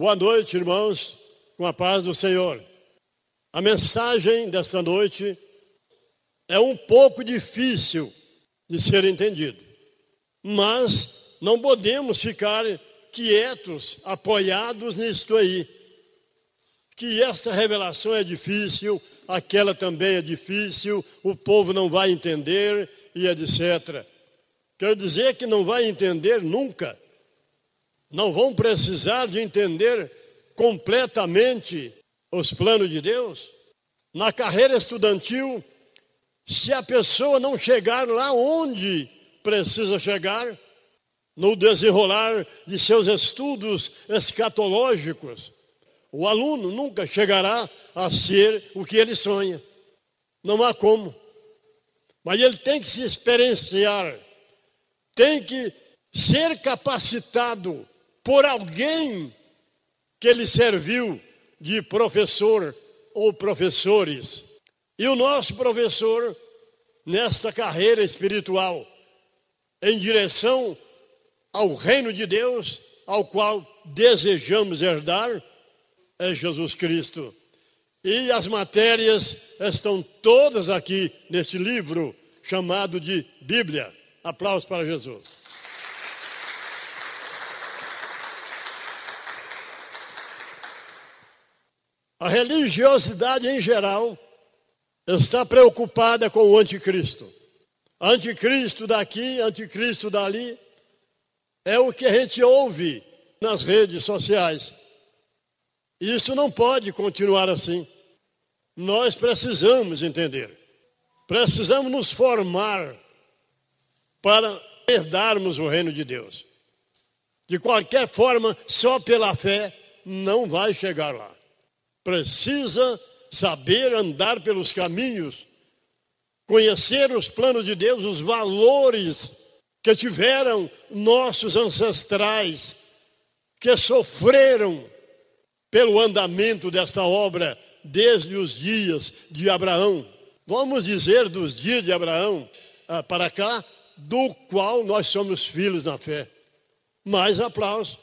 Boa noite, irmãos, com a paz do Senhor. A mensagem desta noite é um pouco difícil de ser entendido, mas não podemos ficar quietos, apoiados nisto aí. Que essa revelação é difícil, aquela também é difícil, o povo não vai entender e etc. Quer dizer que não vai entender nunca não vão precisar de entender completamente os planos de Deus? Na carreira estudantil, se a pessoa não chegar lá onde precisa chegar, no desenrolar de seus estudos escatológicos, o aluno nunca chegará a ser o que ele sonha. Não há como. Mas ele tem que se experienciar, tem que ser capacitado por alguém que ele serviu de professor ou professores. E o nosso professor, nesta carreira espiritual, em direção ao reino de Deus, ao qual desejamos herdar, é Jesus Cristo. E as matérias estão todas aqui neste livro chamado de Bíblia. Aplausos para Jesus. A religiosidade em geral está preocupada com o anticristo. Anticristo daqui, anticristo dali, é o que a gente ouve nas redes sociais. Isso não pode continuar assim. Nós precisamos entender, precisamos nos formar para herdarmos o reino de Deus. De qualquer forma, só pela fé não vai chegar lá precisa saber andar pelos caminhos, conhecer os planos de Deus, os valores que tiveram nossos ancestrais, que sofreram pelo andamento desta obra desde os dias de Abraão. Vamos dizer dos dias de Abraão ah, para cá, do qual nós somos filhos na fé. Mais aplausos.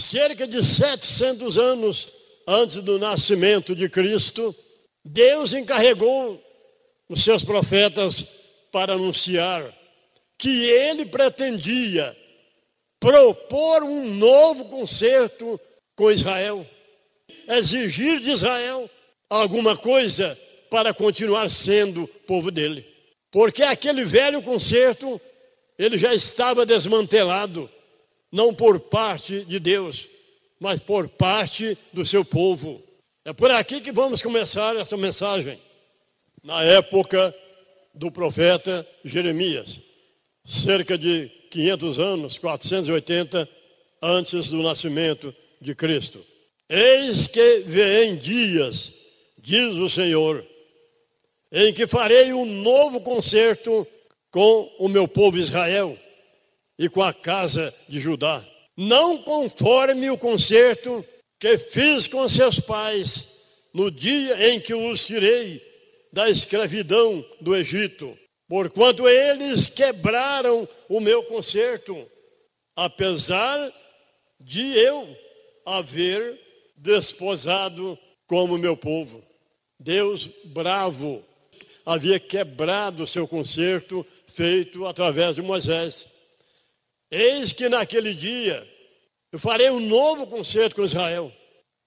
Cerca de 700 anos antes do nascimento de Cristo, Deus encarregou os seus profetas para anunciar que ele pretendia propor um novo concerto com Israel, exigir de Israel alguma coisa para continuar sendo povo dele. Porque aquele velho concerto, ele já estava desmantelado não por parte de Deus, mas por parte do seu povo. É por aqui que vamos começar essa mensagem. Na época do profeta Jeremias, cerca de 500 anos, 480 antes do nascimento de Cristo. Eis que vem dias, diz o Senhor, em que farei um novo concerto com o meu povo Israel e com a casa de Judá. Não conforme o concerto que fiz com seus pais no dia em que os tirei da escravidão do Egito, porquanto eles quebraram o meu concerto, apesar de eu haver desposado como meu povo. Deus bravo havia quebrado seu concerto feito através de Moisés. Eis que naquele dia eu farei um novo concerto com Israel.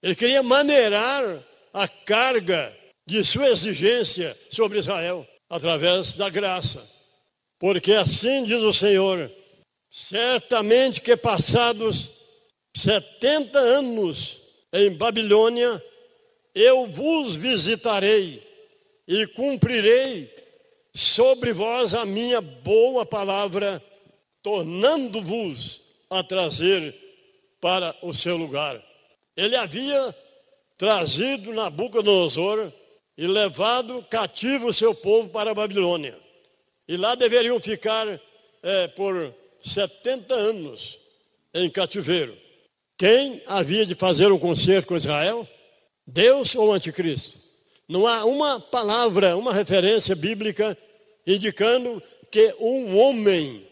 Ele queria maneirar a carga de sua exigência sobre Israel através da graça. Porque assim diz o Senhor: certamente que passados 70 anos em Babilônia, eu vos visitarei e cumprirei sobre vós a minha boa palavra tornando-vos a trazer para o seu lugar. Ele havia trazido Nabucodonosor e levado cativo o seu povo para a Babilônia. E lá deveriam ficar é, por 70 anos em cativeiro. Quem havia de fazer um concerto com Israel? Deus ou anticristo? Não há uma palavra, uma referência bíblica indicando que um homem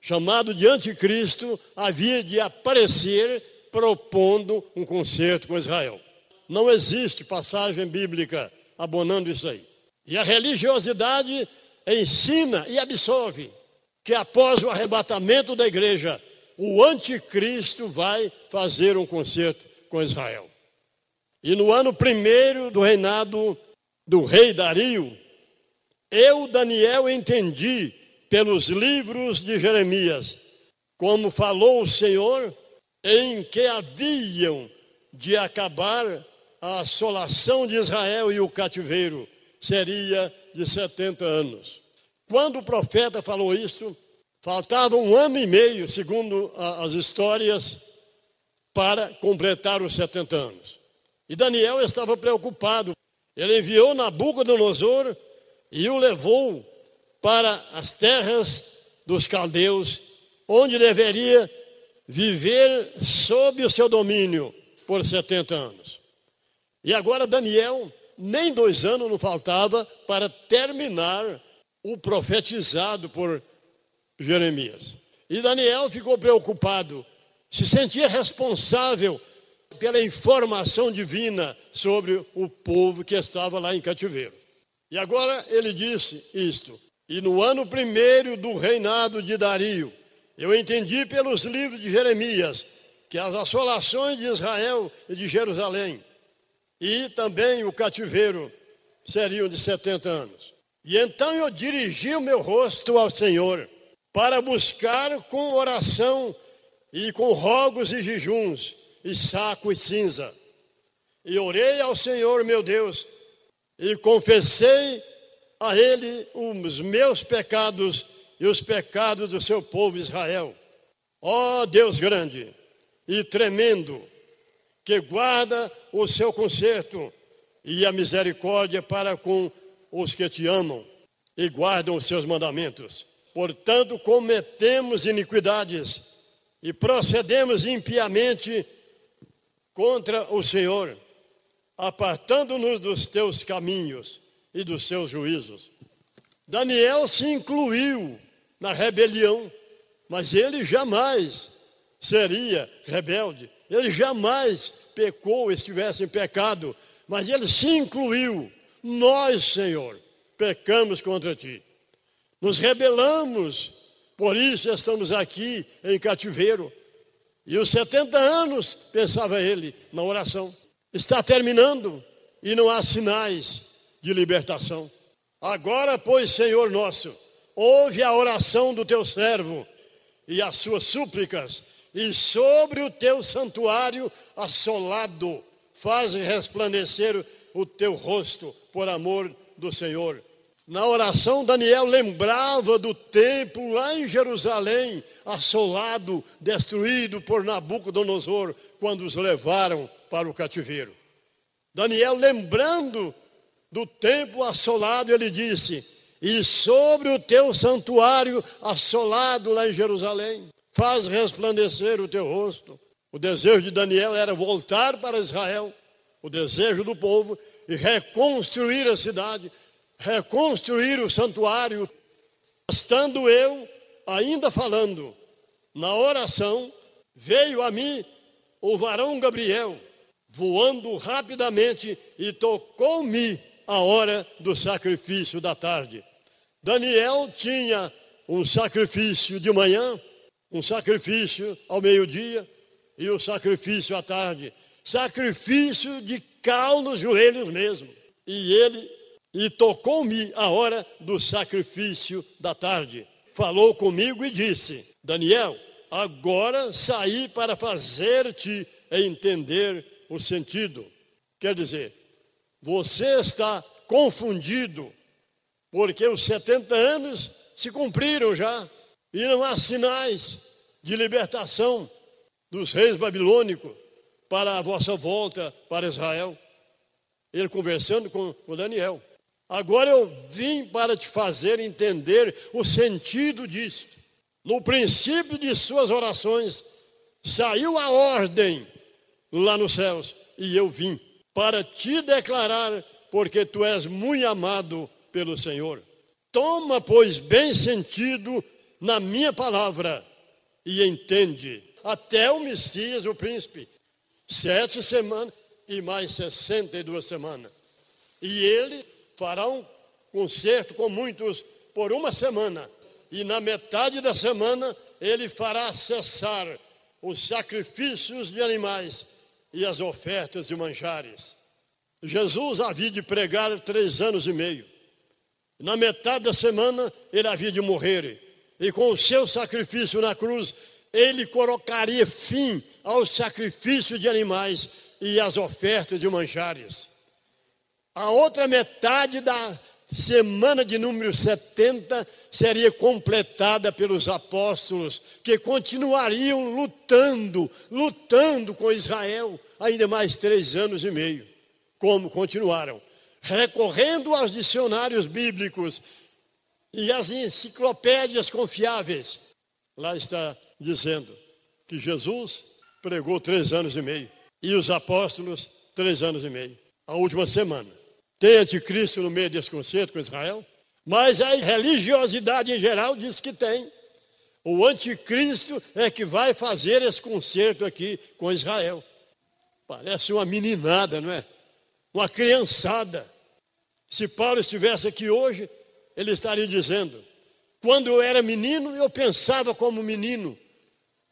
chamado de anticristo havia de aparecer propondo um concerto com Israel. Não existe passagem bíblica abonando isso aí. E a religiosidade ensina e absolve que após o arrebatamento da igreja, o anticristo vai fazer um concerto com Israel. E no ano primeiro do reinado do rei Dario, eu, Daniel, entendi pelos livros de Jeremias, como falou o Senhor, em que haviam de acabar a assolação de Israel e o cativeiro seria de 70 anos. Quando o profeta falou isto, faltava um ano e meio, segundo as histórias, para completar os 70 anos. E Daniel estava preocupado. Ele enviou Nabucodonosor e o levou para as terras dos caldeus, onde deveria viver sob o seu domínio por 70 anos. E agora Daniel, nem dois anos não faltava para terminar o profetizado por Jeremias. E Daniel ficou preocupado, se sentia responsável pela informação divina sobre o povo que estava lá em cativeiro. E agora ele disse isto: E no ano primeiro do reinado de Dario, eu entendi pelos livros de Jeremias que as assolações de Israel e de Jerusalém e também o cativeiro seriam de 70 anos. E então eu dirigi o meu rosto ao Senhor para buscar com oração e com rogos e jejuns e saco e cinza. E orei ao Senhor meu Deus e confessei a ele os meus pecados e os pecados do seu povo Israel. Ó oh, Deus grande e tremendo, que guarda o seu conserto e a misericórdia para com os que te amam e guardam os seus mandamentos. Portanto, cometemos iniquidades e procedemos impiamente contra o Senhor, apartando-nos dos teus caminhos e dos seus juízos. Daniel se incluiu na rebelião, mas ele jamais seria rebelde, ele jamais pecou, estivesse em pecado, mas ele se incluiu. Nós, Senhor, pecamos contra ti. Nos rebelamos, por isso estamos aqui em cativeiro. E os 70 anos, pensava ele, na oração, está terminando e não há sinais de libertação. Agora, pois, Senhor nosso, ouve a oração do teu servo e as suas súplicas, e sobre o teu santuário assolado, faz resplandecer o teu rosto por amor do Senhor. Na oração, Daniel lembrava do templo lá em Jerusalém, assolado, destruído por Nabucodonosor, quando os levaram para o cativeiro. Daniel, lembrando do templo assolado, ele disse: E sobre o teu santuário assolado lá em Jerusalém, faz resplandecer o teu rosto. O desejo de Daniel era voltar para Israel, o desejo do povo, e reconstruir a cidade, reconstruir o santuário, estando eu ainda falando na oração, veio a mim o varão Gabriel, voando rapidamente e tocou-me a hora do sacrifício da tarde. Daniel tinha um sacrifício de manhã, um sacrifício ao meio-dia e o um sacrifício à tarde. Sacrifício de cal nos joelhos mesmo. E ele e tocou-me a hora do sacrifício da tarde. Falou comigo e disse: Daniel, agora saí para fazer-te entender o sentido. Quer dizer, você está confundido, porque os 70 anos se cumpriram já, e não há sinais de libertação dos reis babilônicos para a vossa volta para Israel. Ele conversando com, com Daniel. Agora eu vim para te fazer entender o sentido disso. No princípio de suas orações, saiu a ordem lá nos céus, e eu vim para te declarar, porque tu és muito amado pelo Senhor. Toma, pois, bem sentido na minha palavra e entende. Até o Messias, o príncipe, sete semanas e mais sessenta e duas semanas. E ele fará um concerto com muitos por uma semana. E na metade da semana ele fará cessar os sacrifícios de animais e as ofertas de manjares. Jesus havia de pregar três anos e meio. Na metade da semana ele havia de morrer. E com o seu sacrifício na cruz, ele colocaria fim ao sacrifício de animais e às ofertas de manjares. A outra metade da semana de número 70 seria completada pelos apóstolos, que continuariam lutando, lutando com Israel, ainda mais três anos e meio, como continuaram, recorrendo aos dicionários bíblicos e às enciclopédias confiáveis. Lá está dizendo que Jesus pregou três anos e meio e os apóstolos três anos e meio, a última semana. Tem anticristo no meio desse concerto com Israel? Mas a religiosidade em geral diz que tem. O anticristo é que vai fazer esse concerto aqui com Israel. Parece uma meninada, não é? Uma criançada. Se Paulo estivesse aqui hoje, ele estaria dizendo: quando eu era menino, eu pensava como menino,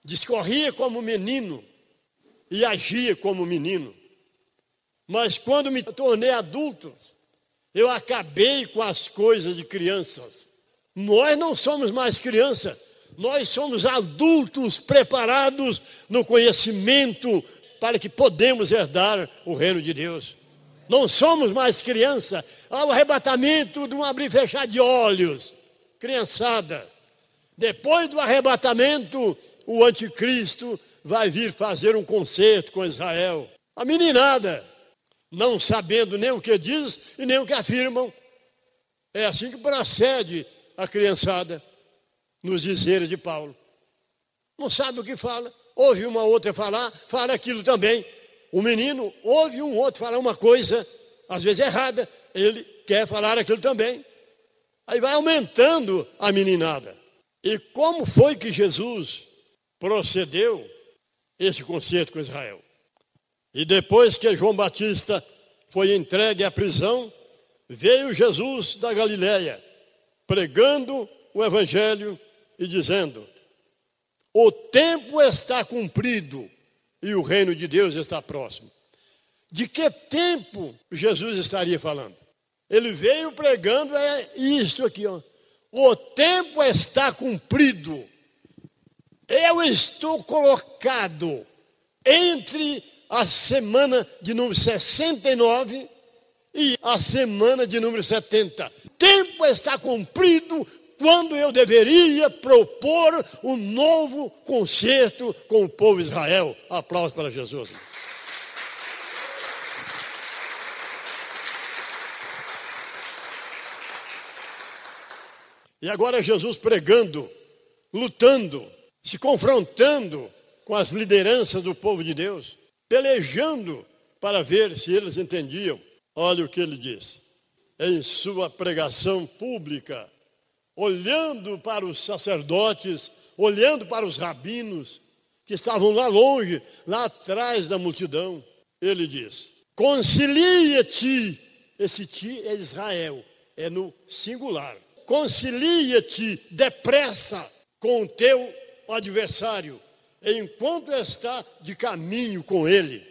discorria como menino e agia como menino. Mas quando me tornei adulto, eu acabei com as coisas de crianças. Nós não somos mais crianças, nós somos adultos preparados no conhecimento para que podemos herdar o reino de Deus. Não somos mais criança. Ao arrebatamento de um abrir e fechar de olhos. Criançada. Depois do arrebatamento, o anticristo vai vir fazer um concerto com Israel. A meninada não sabendo nem o que diz e nem o que afirmam. É assim que procede a criançada nos dizeres de Paulo. Não sabe o que fala, ouve uma outra falar, fala aquilo também. O menino ouve um outro falar uma coisa, às vezes errada, ele quer falar aquilo também. Aí vai aumentando a meninada. E como foi que Jesus procedeu esse concerto com Israel? E depois que João Batista foi entregue à prisão, veio Jesus da Galiléia, pregando o evangelho e dizendo: O tempo está cumprido e o reino de Deus está próximo. De que tempo Jesus estaria falando? Ele veio pregando é isto aqui, ó. O tempo está cumprido. Eu estou colocado entre a semana de número 69 e a semana de número 70. Tempo está cumprido quando eu deveria propor um novo concerto com o povo de Israel. Aplausos para Jesus. E agora Jesus pregando, lutando, se confrontando com as lideranças do povo de Deus pelejando para ver se eles entendiam. Olha o que ele diz. Em sua pregação pública, olhando para os sacerdotes, olhando para os rabinos, que estavam lá longe, lá atrás da multidão, ele diz: Concilia-te, esse ti é Israel, é no singular. Concilia-te depressa com o teu adversário, enquanto está de caminho com ele,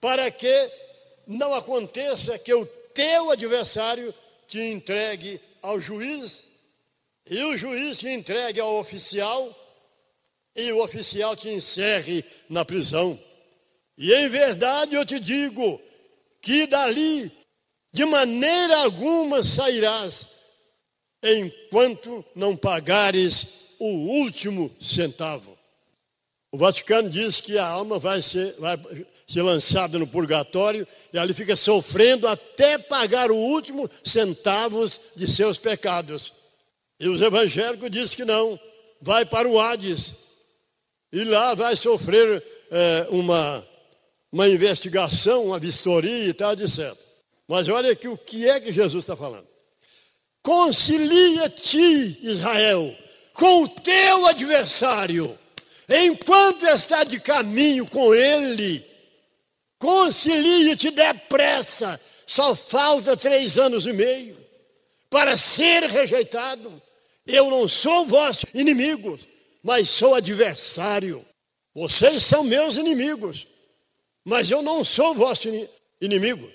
para que não aconteça que o teu adversário te entregue ao juiz, e o juiz te entregue ao oficial, e o oficial te encerre na prisão. E em verdade eu te digo que dali de maneira alguma sairás, enquanto não pagares o último centavo. O Vaticano diz que a alma vai ser, vai ser lançada no purgatório e ali fica sofrendo até pagar o último centavos de seus pecados. E os evangélicos dizem que não, vai para o Hades e lá vai sofrer é, uma, uma investigação, uma vistoria e tal, etc. Mas olha aqui o que é que Jesus está falando. concilia-te, Israel, com o teu adversário, enquanto está de caminho com ele, concilia-te depressa, só falta três anos e meio para ser rejeitado. Eu não sou vosso inimigo, mas sou adversário. Vocês são meus inimigos, mas eu não sou vosso inimigo.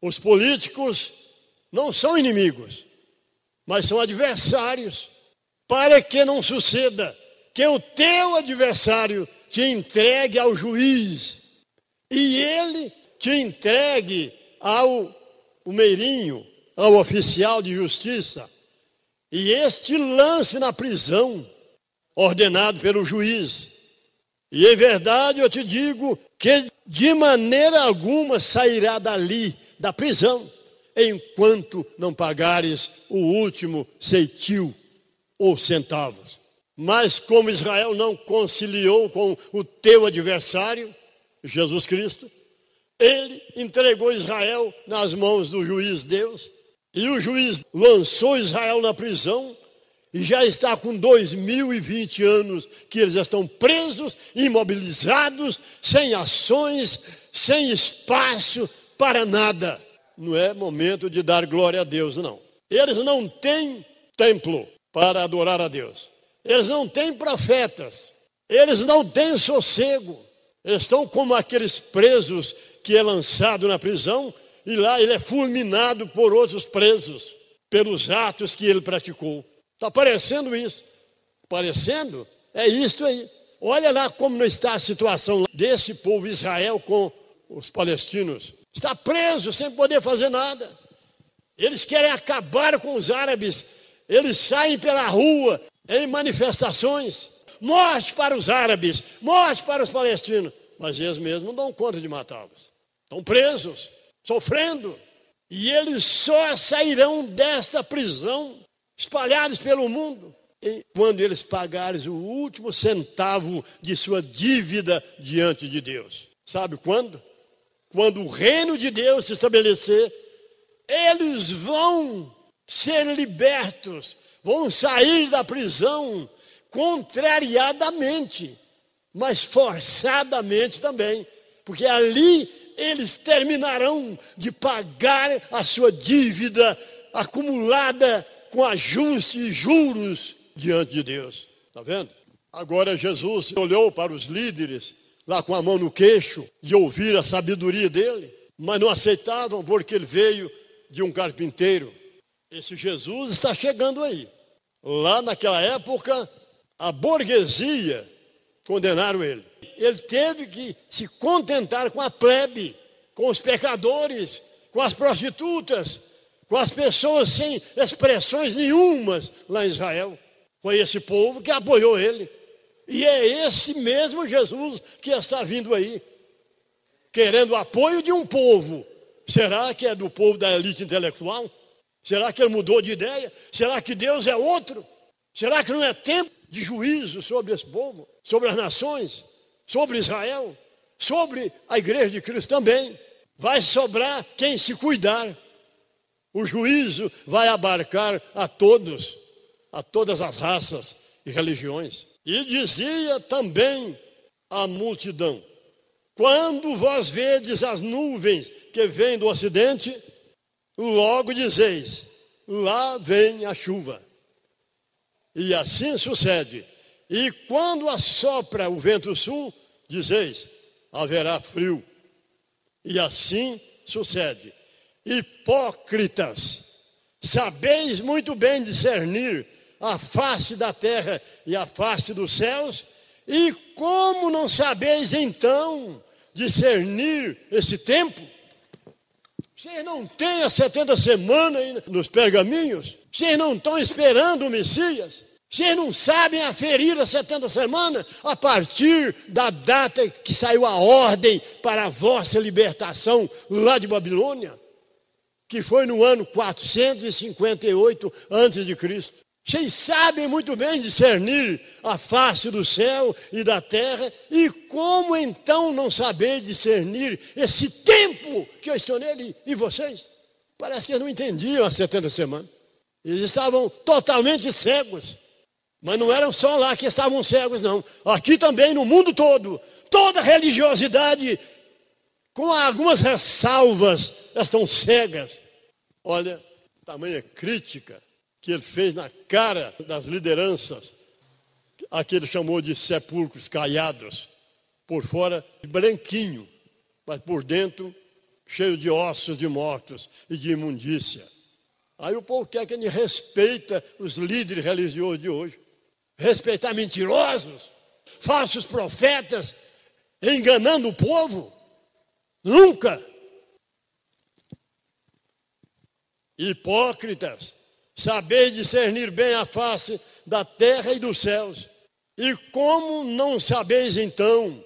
Os políticos não são inimigos, mas são adversários. Para que não suceda que o teu adversário te entregue ao juiz e ele te entregue ao meirinho, ao oficial de justiça, e este lance na prisão, ordenado pelo juiz. E em verdade eu te digo que de maneira alguma sairá dali, da prisão, enquanto não pagares o último ceitil ou centavos. Mas como Israel não conciliou com o teu adversário, Jesus Cristo, ele entregou Israel nas mãos do juiz Deus, e o juiz lançou Israel na prisão, e já está com 2020 anos que eles estão presos, imobilizados, sem ações, sem espaço para nada. Não é momento de dar glória a Deus, não. Eles não têm templo para adorar a Deus. Eles não têm profetas. Eles não têm sossego. Eles estão como aqueles presos que é lançado na prisão e lá ele é fulminado por outros presos pelos atos que ele praticou. Está parecendo isso? Parecendo? É isto aí. Olha lá como está a situação desse povo Israel com os palestinos. Está preso sem poder fazer nada. Eles querem acabar com os árabes. Eles saem pela rua em manifestações. Morte para os árabes, morte para os palestinos. Mas eles mesmos não dão conta de matá-los. Estão presos, sofrendo. E eles só sairão desta prisão, espalhados pelo mundo, quando eles pagarem o último centavo de sua dívida diante de Deus. Sabe quando? Quando o reino de Deus se estabelecer, eles vão ser libertos, vão sair da prisão contrariadamente, mas forçadamente também, porque ali eles terminarão de pagar a sua dívida acumulada com ajuste e juros diante de Deus. Está vendo? Agora Jesus olhou para os líderes, lá com a mão no queixo, de ouvir a sabedoria dele, mas não aceitavam porque ele veio de um carpinteiro. Esse Jesus está chegando aí. Lá naquela época, a burguesia condenaram ele ele teve que se contentar com a plebe, com os pecadores, com as prostitutas, com as pessoas sem expressões nenhumas lá em Israel. Foi esse povo que apoiou ele. E é esse mesmo Jesus que está vindo aí, querendo o apoio de um povo. Será que é do povo da elite intelectual? Será que ele mudou de ideia? Será que Deus é outro? Será que não é tempo de juízo sobre esse povo, sobre as nações? sobre Israel, sobre a igreja de Cristo também. Vai sobrar quem se cuidar. O juízo vai abarcar a todos, a todas as raças e religiões. E dizia também a multidão: Quando vós vedes as nuvens que vêm do ocidente, logo dizeis: Lá vem a chuva. E assim sucede e quando assopra o vento sul, dizeis: haverá frio. E assim sucede. Hipócritas, sabeis muito bem discernir a face da terra e a face dos céus, e como não sabeis então discernir esse tempo? Vocês não têm as 70 semanas nos pergaminhos? Vocês não estão esperando o Messias? Vocês não sabem aferir as 70 semanas a partir da data que saiu a ordem para a vossa libertação lá de Babilônia, que foi no ano 458 a.C. Vocês sabem muito bem discernir a face do céu e da terra, e como então não saber discernir esse tempo que eu estou nele e vocês? Parece que eles não entendiam as 70 semanas. Eles estavam totalmente cegos. Mas não eram só lá que estavam cegos, não. Aqui também, no mundo todo, toda religiosidade, com algumas ressalvas, estão cegas. Olha, tamanha crítica que ele fez na cara das lideranças, a que ele chamou de sepulcros caiados, por fora branquinho, mas por dentro cheio de ossos de mortos e de imundícia. Aí o povo quer que gente respeita os líderes religiosos de hoje. Respeitar mentirosos, falsos profetas, enganando o povo. Nunca. Hipócritas, saber discernir bem a face da terra e dos céus. E como não sabeis então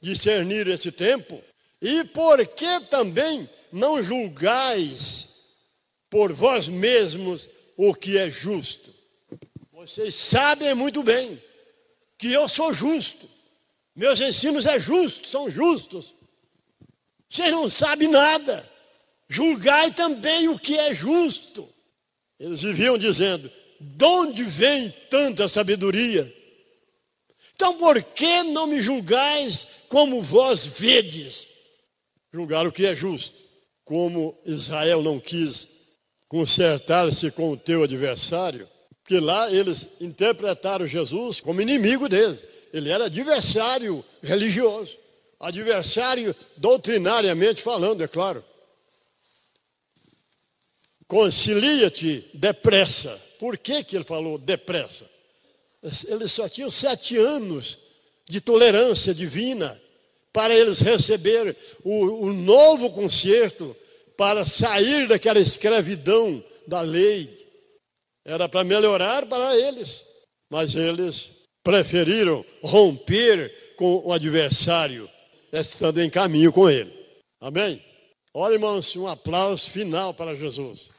discernir esse tempo? E por que também não julgais por vós mesmos o que é justo? Vocês sabem muito bem que eu sou justo. Meus ensinos é justos, são justos. Vocês não sabem nada. Julgai também o que é justo. Eles viviam dizendo: de onde vem tanta sabedoria? Então por que não me julgais como vós vedes? Julgar o que é justo. Como Israel não quis consertar-se com o teu adversário, porque lá eles interpretaram Jesus como inimigo deles. Ele era adversário religioso, adversário doutrinariamente falando, é claro. Concilia-te depressa. Por que, que ele falou depressa? Eles só tinham sete anos de tolerância divina para eles receberem o, o novo concerto para sair daquela escravidão da lei. Era para melhorar para eles, mas eles preferiram romper com o adversário, estando em caminho com ele. Amém? Olha, irmãos, um aplauso final para Jesus.